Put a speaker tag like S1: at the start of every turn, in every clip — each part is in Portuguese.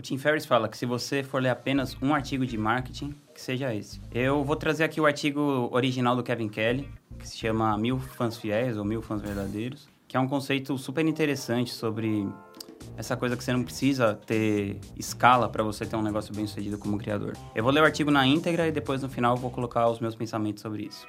S1: O Tim Ferriss fala que se você for ler apenas um artigo de marketing, que seja esse. Eu vou trazer aqui o artigo original do Kevin Kelly, que se chama Mil Fãs Fiéis ou Mil Fãs Verdadeiros, que é um conceito super interessante sobre essa coisa que você não precisa ter escala para você ter um negócio bem sucedido como criador. Eu vou ler o artigo na íntegra e depois no final eu vou colocar os meus pensamentos sobre isso.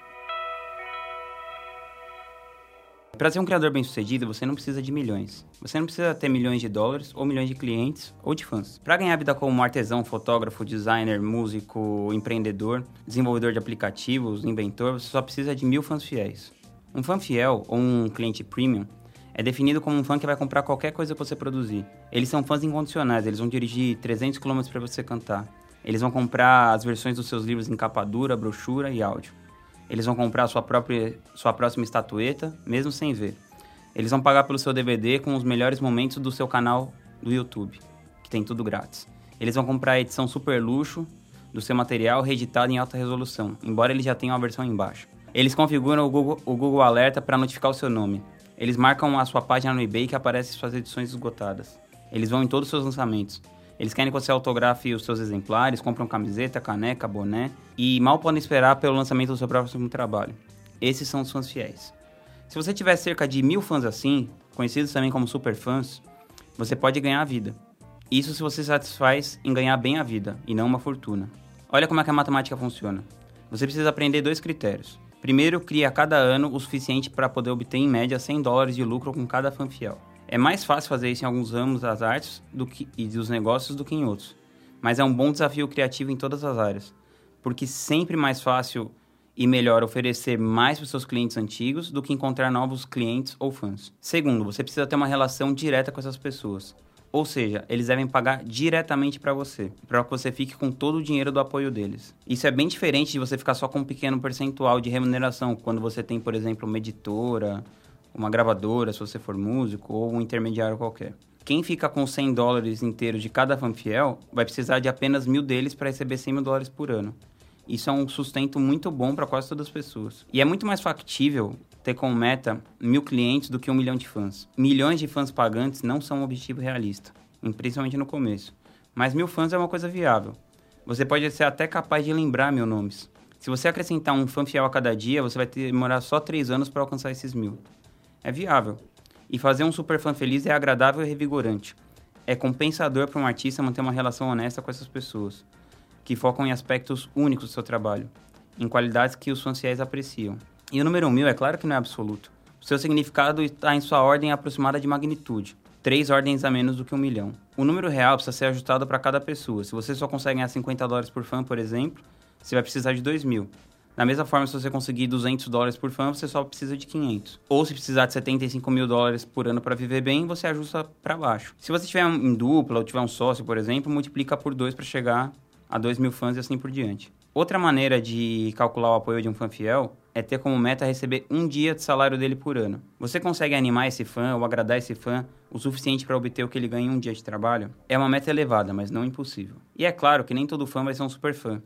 S1: Para ser um criador bem sucedido, você não precisa de milhões. Você não precisa ter milhões de dólares, ou milhões de clientes, ou de fãs. Para ganhar vida como artesão, fotógrafo, designer, músico, empreendedor, desenvolvedor de aplicativos, inventor, você só precisa de mil fãs fiéis. Um fã fiel, ou um cliente premium, é definido como um fã que vai comprar qualquer coisa que você produzir. Eles são fãs incondicionais, eles vão dirigir 300 km para você cantar. Eles vão comprar as versões dos seus livros em capa dura, brochura e áudio. Eles vão comprar sua própria sua próxima estatueta, mesmo sem ver. Eles vão pagar pelo seu DVD com os melhores momentos do seu canal do YouTube, que tem tudo grátis. Eles vão comprar a edição super luxo do seu material reeditado em alta resolução, embora ele já tenha uma versão embaixo. Eles configuram o Google, o Google Alerta para notificar o seu nome. Eles marcam a sua página no eBay que aparece suas edições esgotadas. Eles vão em todos os seus lançamentos. Eles querem que você autografe os seus exemplares, compram camiseta, caneca, boné e mal podem esperar pelo lançamento do seu próximo trabalho. Esses são os fãs fiéis. Se você tiver cerca de mil fãs assim, conhecidos também como super fãs, você pode ganhar a vida. Isso se você satisfaz em ganhar bem a vida e não uma fortuna. Olha como é que a matemática funciona. Você precisa aprender dois critérios. Primeiro, cria cada ano o suficiente para poder obter em média 100 dólares de lucro com cada fã fiel. É mais fácil fazer isso em alguns ramos das artes do que, e dos negócios do que em outros. Mas é um bom desafio criativo em todas as áreas, porque sempre mais fácil e melhor oferecer mais para os seus clientes antigos do que encontrar novos clientes ou fãs. Segundo, você precisa ter uma relação direta com essas pessoas. Ou seja, eles devem pagar diretamente para você, para que você fique com todo o dinheiro do apoio deles. Isso é bem diferente de você ficar só com um pequeno percentual de remuneração, quando você tem, por exemplo, uma editora, uma gravadora, se você for músico, ou um intermediário qualquer. Quem fica com 100 dólares inteiros de cada fã fiel vai precisar de apenas mil deles para receber 100 mil dólares por ano. Isso é um sustento muito bom para quase todas as pessoas. E é muito mais factível ter como meta mil clientes do que um milhão de fãs. Milhões de fãs pagantes não são um objetivo realista, principalmente no começo. Mas mil fãs é uma coisa viável. Você pode ser até capaz de lembrar mil nomes. Se você acrescentar um fã fiel a cada dia, você vai demorar só três anos para alcançar esses mil é viável. E fazer um super fã feliz é agradável e revigorante. É compensador para um artista manter uma relação honesta com essas pessoas, que focam em aspectos únicos do seu trabalho, em qualidades que os fãs fiéis apreciam. E o número mil é claro que não é absoluto. O seu significado está em sua ordem aproximada de magnitude, três ordens a menos do que um milhão. O número real precisa ser ajustado para cada pessoa. Se você só consegue ganhar 50 dólares por fã, por exemplo, você vai precisar de 2 mil. Da mesma forma, se você conseguir 200 dólares por fã, você só precisa de 500. Ou se precisar de 75 mil dólares por ano para viver bem, você ajusta para baixo. Se você tiver em dupla ou tiver um sócio, por exemplo, multiplica por 2 para chegar a 2 mil fãs e assim por diante. Outra maneira de calcular o apoio de um fã fiel é ter como meta receber um dia de salário dele por ano. Você consegue animar esse fã ou agradar esse fã o suficiente para obter o que ele ganha em um dia de trabalho? É uma meta elevada, mas não impossível. E é claro que nem todo fã vai ser um super fã.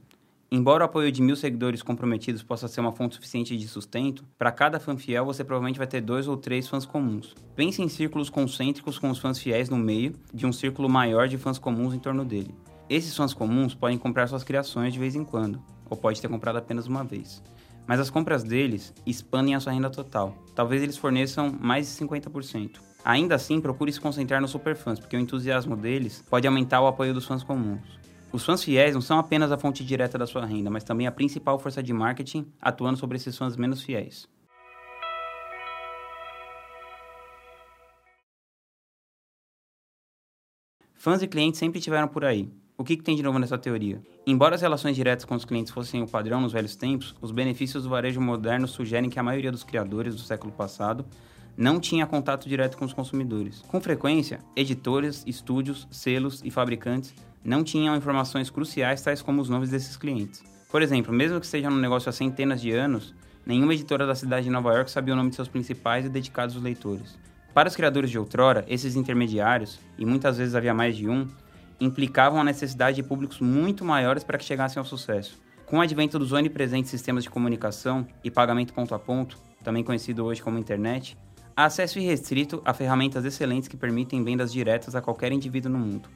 S1: Embora o apoio de mil seguidores comprometidos possa ser uma fonte suficiente de sustento, para cada fã fiel você provavelmente vai ter dois ou três fãs comuns. Pense em círculos concêntricos com os fãs fiéis no meio de um círculo maior de fãs comuns em torno dele. Esses fãs comuns podem comprar suas criações de vez em quando, ou pode ter comprado apenas uma vez. Mas as compras deles expandem a sua renda total. Talvez eles forneçam mais de 50%. Ainda assim, procure se concentrar nos superfãs, porque o entusiasmo deles pode aumentar o apoio dos fãs comuns. Os fãs fiéis não são apenas a fonte direta da sua renda, mas também a principal força de marketing atuando sobre esses fãs menos fiéis. Fãs e clientes sempre estiveram por aí. O que, que, tem de novo nessa teoria? Embora as relações diretas com os clientes fossem o padrão nos velhos tempos, os benefícios do varejo moderno sugerem que a maioria dos criadores do século passado não tinha contato direto com os consumidores. Com frequência, editores, estúdios, selos e fabricantes não tinham informações cruciais tais como os nomes desses clientes. Por exemplo, mesmo que esteja no negócio há centenas de anos, nenhuma editora da cidade de Nova York sabia o nome de seus principais e dedicados leitores. Para os criadores de outrora, esses intermediários, e muitas vezes havia mais de um, implicavam a necessidade de públicos muito maiores para que chegassem ao sucesso. Com o advento dos onipresentes sistemas de comunicação e pagamento ponto a ponto, também conhecido hoje como internet, há acesso irrestrito a ferramentas excelentes que permitem vendas diretas a qualquer indivíduo no mundo.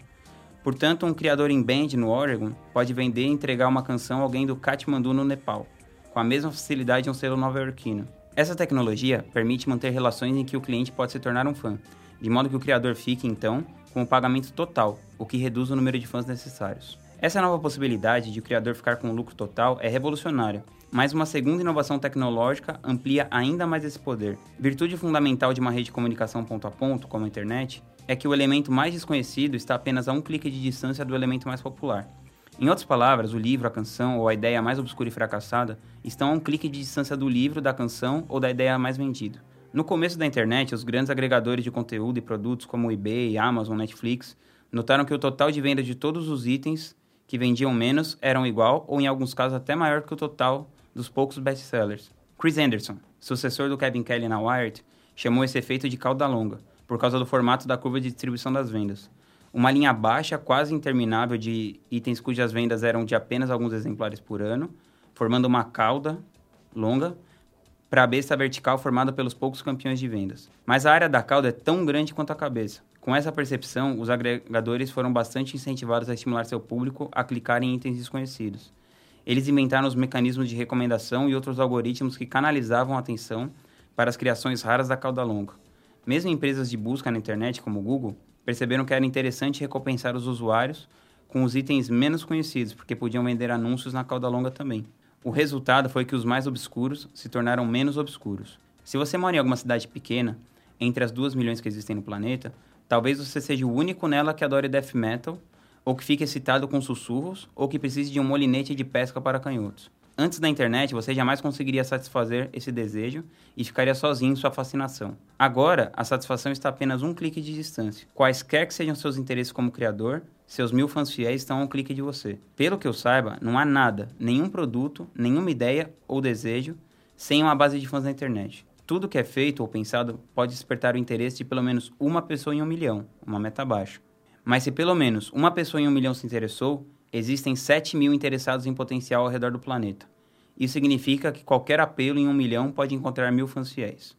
S1: Portanto, um criador em Bend, no Oregon, pode vender e entregar uma canção a alguém do Kathmandu, no Nepal, com a mesma facilidade de um selo nova-iorquino. Essa tecnologia permite manter relações em que o cliente pode se tornar um fã, de modo que o criador fique, então, com o pagamento total, o que reduz o número de fãs necessários. Essa nova possibilidade de o criador ficar com lucro total é revolucionária, mas uma segunda inovação tecnológica amplia ainda mais esse poder. Virtude fundamental de uma rede de comunicação ponto a ponto, como a internet, é que o elemento mais desconhecido está apenas a um clique de distância do elemento mais popular. Em outras palavras, o livro, a canção ou a ideia mais obscura e fracassada estão a um clique de distância do livro, da canção ou da ideia mais vendida. No começo da internet, os grandes agregadores de conteúdo e produtos como o eBay, Amazon, Netflix notaram que o total de venda de todos os itens que vendiam menos eram igual ou em alguns casos até maior que o total dos poucos best-sellers. Chris Anderson, sucessor do Kevin Kelly na Wired, chamou esse efeito de cauda longa, por causa do formato da curva de distribuição das vendas uma linha baixa, quase interminável, de itens cujas vendas eram de apenas alguns exemplares por ano, formando uma cauda longa para a besta vertical formada pelos poucos campeões de vendas. Mas a área da cauda é tão grande quanto a cabeça. Com essa percepção, os agregadores foram bastante incentivados a estimular seu público a clicar em itens desconhecidos. Eles inventaram os mecanismos de recomendação e outros algoritmos que canalizavam a atenção para as criações raras da cauda longa. Mesmo empresas de busca na internet, como o Google, perceberam que era interessante recompensar os usuários com os itens menos conhecidos, porque podiam vender anúncios na cauda longa também. O resultado foi que os mais obscuros se tornaram menos obscuros. Se você mora em alguma cidade pequena, entre as duas milhões que existem no planeta, talvez você seja o único nela que adore death metal, ou que fique excitado com sussurros, ou que precise de um molinete de pesca para canhotos. Antes da internet, você jamais conseguiria satisfazer esse desejo e ficaria sozinho em sua fascinação. Agora, a satisfação está apenas um clique de distância. Quaisquer que sejam seus interesses como criador, seus mil fãs fiéis estão a um clique de você. Pelo que eu saiba, não há nada, nenhum produto, nenhuma ideia ou desejo sem uma base de fãs na internet. Tudo que é feito ou pensado pode despertar o interesse de pelo menos uma pessoa em um milhão, uma meta baixa. Mas se pelo menos uma pessoa em um milhão se interessou, existem 7 mil interessados em potencial ao redor do planeta. Isso significa que qualquer apelo em um milhão pode encontrar mil fãs fiéis.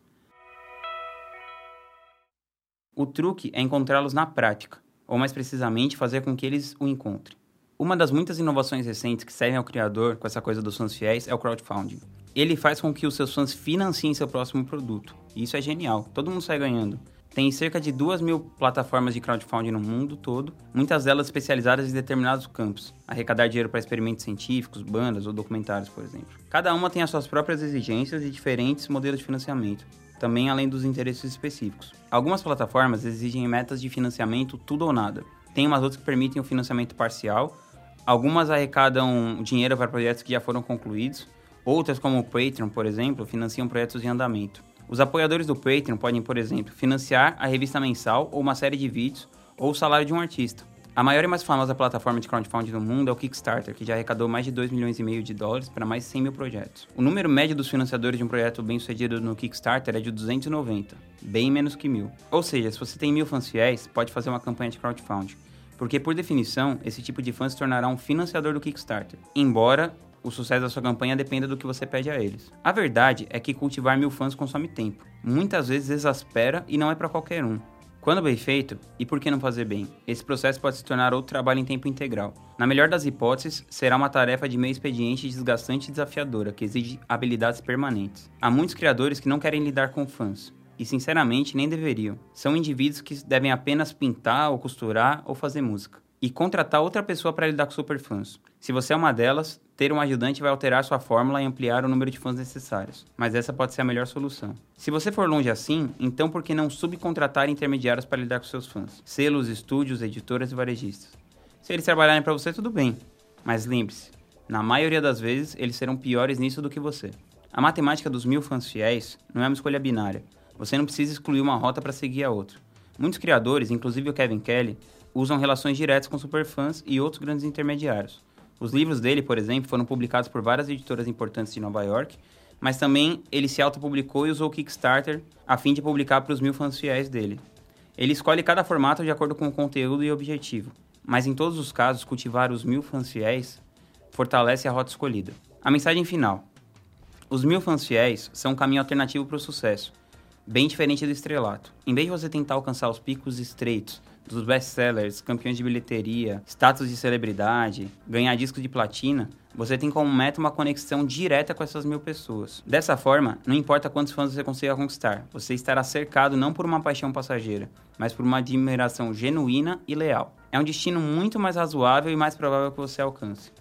S1: O truque é encontrá-los na prática, ou mais precisamente, fazer com que eles o encontrem. Uma das muitas inovações recentes que servem ao criador com essa coisa dos fãs fiéis é o crowdfunding. Ele faz com que os seus fãs financiem seu próximo produto. E isso é genial, todo mundo sai ganhando. Tem cerca de duas mil plataformas de crowdfunding no mundo todo, muitas delas especializadas em determinados campos, arrecadar dinheiro para experimentos científicos, bandas ou documentários, por exemplo. Cada uma tem as suas próprias exigências e diferentes modelos de financiamento, também além dos interesses específicos. Algumas plataformas exigem metas de financiamento tudo ou nada. Tem umas outras que permitem o financiamento parcial, algumas arrecadam dinheiro para projetos que já foram concluídos, outras, como o Patreon, por exemplo, financiam projetos em andamento. Os apoiadores do Patreon podem, por exemplo, financiar a revista mensal ou uma série de vídeos ou o salário de um artista. A maior e mais famosa plataforma de crowdfunding do mundo é o Kickstarter, que já arrecadou mais de 2 milhões e meio de dólares para mais de 100 mil projetos. O número médio dos financiadores de um projeto bem sucedido no Kickstarter é de 290, bem menos que mil. Ou seja, se você tem mil fãs fiéis, pode fazer uma campanha de crowdfunding. Porque, por definição, esse tipo de fã se tornará um financiador do Kickstarter. Embora o sucesso da sua campanha dependa do que você pede a eles. A verdade é que cultivar mil fãs consome tempo. Muitas vezes exaspera e não é para qualquer um. Quando bem feito, e por que não fazer bem? Esse processo pode se tornar outro trabalho em tempo integral. Na melhor das hipóteses, será uma tarefa de meio expediente desgastante e desafiadora, que exige habilidades permanentes. Há muitos criadores que não querem lidar com fãs, e sinceramente nem deveriam. São indivíduos que devem apenas pintar ou costurar ou fazer música e contratar outra pessoa para lidar com superfãs. Se você é uma delas, ter um ajudante vai alterar sua fórmula e ampliar o número de fãs necessários, mas essa pode ser a melhor solução. Se você for longe assim, então por que não subcontratar intermediários para lidar com seus fãs? Selos, estúdios, editoras e varejistas. Se eles trabalharem para você, tudo bem, mas lembre-se, na maioria das vezes eles serão piores nisso do que você. A matemática dos mil fãs fiéis não é uma escolha binária. Você não precisa excluir uma rota para seguir a outra. Muitos criadores, inclusive o Kevin Kelly, usam relações diretas com superfãs e outros grandes intermediários. Os livros dele, por exemplo, foram publicados por várias editoras importantes de Nova York, mas também ele se autopublicou e usou o Kickstarter a fim de publicar para os mil fãs fiéis dele. Ele escolhe cada formato de acordo com o conteúdo e objetivo, mas em todos os casos, cultivar os mil fãs fiéis fortalece a rota escolhida. A mensagem final: Os mil fãs fiéis são um caminho alternativo para o sucesso, bem diferente do estrelato. Em vez de você tentar alcançar os picos estreitos dos best-sellers, campeões de bilheteria, status de celebridade, ganhar discos de platina, você tem como meta uma conexão direta com essas mil pessoas. Dessa forma, não importa quantos fãs você consiga conquistar, você estará cercado não por uma paixão passageira, mas por uma admiração genuína e leal. É um destino muito mais razoável e mais provável que você alcance.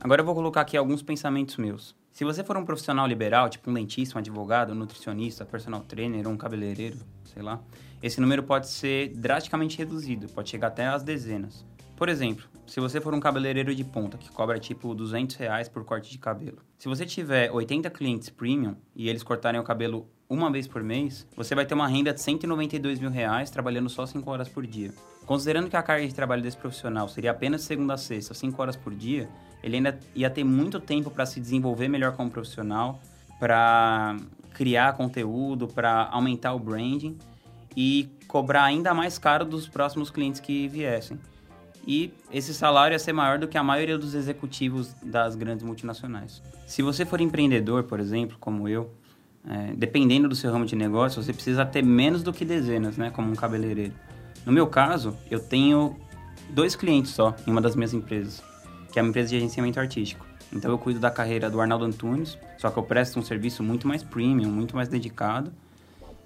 S1: Agora eu vou colocar aqui alguns pensamentos meus. Se você for um profissional liberal, tipo um dentista, um advogado, um nutricionista, personal trainer um cabeleireiro, sei lá, esse número pode ser drasticamente reduzido, pode chegar até às dezenas. Por exemplo, se você for um cabeleireiro de ponta que cobra tipo 200 reais por corte de cabelo, se você tiver 80 clientes premium e eles cortarem o cabelo uma vez por mês, você vai ter uma renda de 192 mil reais trabalhando só 5 horas por dia. Considerando que a carga de trabalho desse profissional seria apenas segunda a sexta, 5 horas por dia, ele ainda ia ter muito tempo para se desenvolver melhor como profissional, para criar conteúdo, para aumentar o branding e cobrar ainda mais caro dos próximos clientes que viessem e esse salário ia ser maior do que a maioria dos executivos das grandes multinacionais. Se você for empreendedor, por exemplo, como eu, é, dependendo do seu ramo de negócio, você precisa ter menos do que dezenas, né, como um cabeleireiro. No meu caso, eu tenho dois clientes só em uma das minhas empresas, que é uma empresa de agenciamento artístico. Então eu cuido da carreira do Arnaldo Antunes, só que eu presto um serviço muito mais premium, muito mais dedicado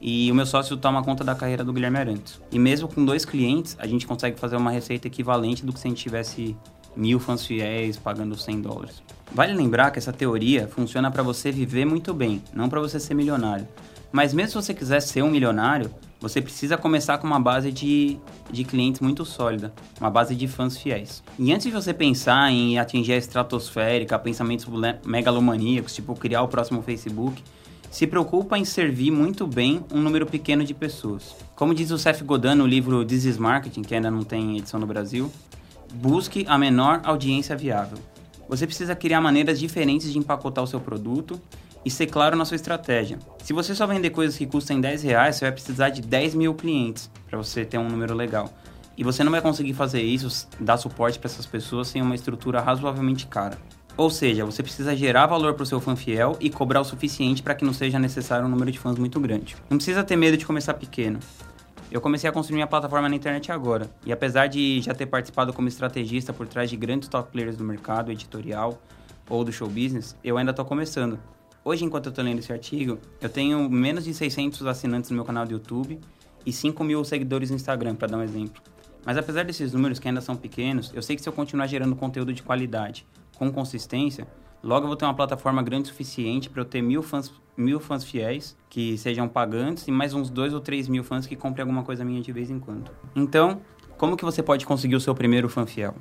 S1: e o meu sócio toma conta da carreira do Guilherme Arantes. E mesmo com dois clientes, a gente consegue fazer uma receita equivalente do que se a gente tivesse mil fãs fiéis pagando 100 dólares. Vale lembrar que essa teoria funciona para você viver muito bem, não para você ser milionário. Mas mesmo se você quiser ser um milionário, você precisa começar com uma base de, de clientes muito sólida, uma base de fãs fiéis. E antes de você pensar em atingir a estratosférica, pensamentos megalomaníacos, tipo criar o próximo Facebook, se preocupa em servir muito bem um número pequeno de pessoas. Como diz o Seth Godin no livro This is Marketing, que ainda não tem edição no Brasil, busque a menor audiência viável. Você precisa criar maneiras diferentes de empacotar o seu produto e ser claro na sua estratégia. Se você só vender coisas que custam 10 reais, você vai precisar de 10 mil clientes para você ter um número legal. E você não vai conseguir fazer isso, dar suporte para essas pessoas sem uma estrutura razoavelmente cara. Ou seja, você precisa gerar valor para o seu fã fiel e cobrar o suficiente para que não seja necessário um número de fãs muito grande. Não precisa ter medo de começar pequeno. Eu comecei a construir minha plataforma na internet agora, e apesar de já ter participado como estrategista por trás de grandes top players do mercado editorial ou do show business, eu ainda estou começando. Hoje, enquanto eu estou lendo esse artigo, eu tenho menos de 600 assinantes no meu canal do YouTube e 5 mil seguidores no Instagram, para dar um exemplo. Mas apesar desses números que ainda são pequenos, eu sei que se eu continuar gerando conteúdo de qualidade com consistência, logo eu vou ter uma plataforma grande o suficiente para eu ter mil fãs, mil fãs fiéis que sejam pagantes e mais uns dois ou três mil fãs que comprem alguma coisa minha de vez em quando. Então, como que você pode conseguir o seu primeiro fã fiel?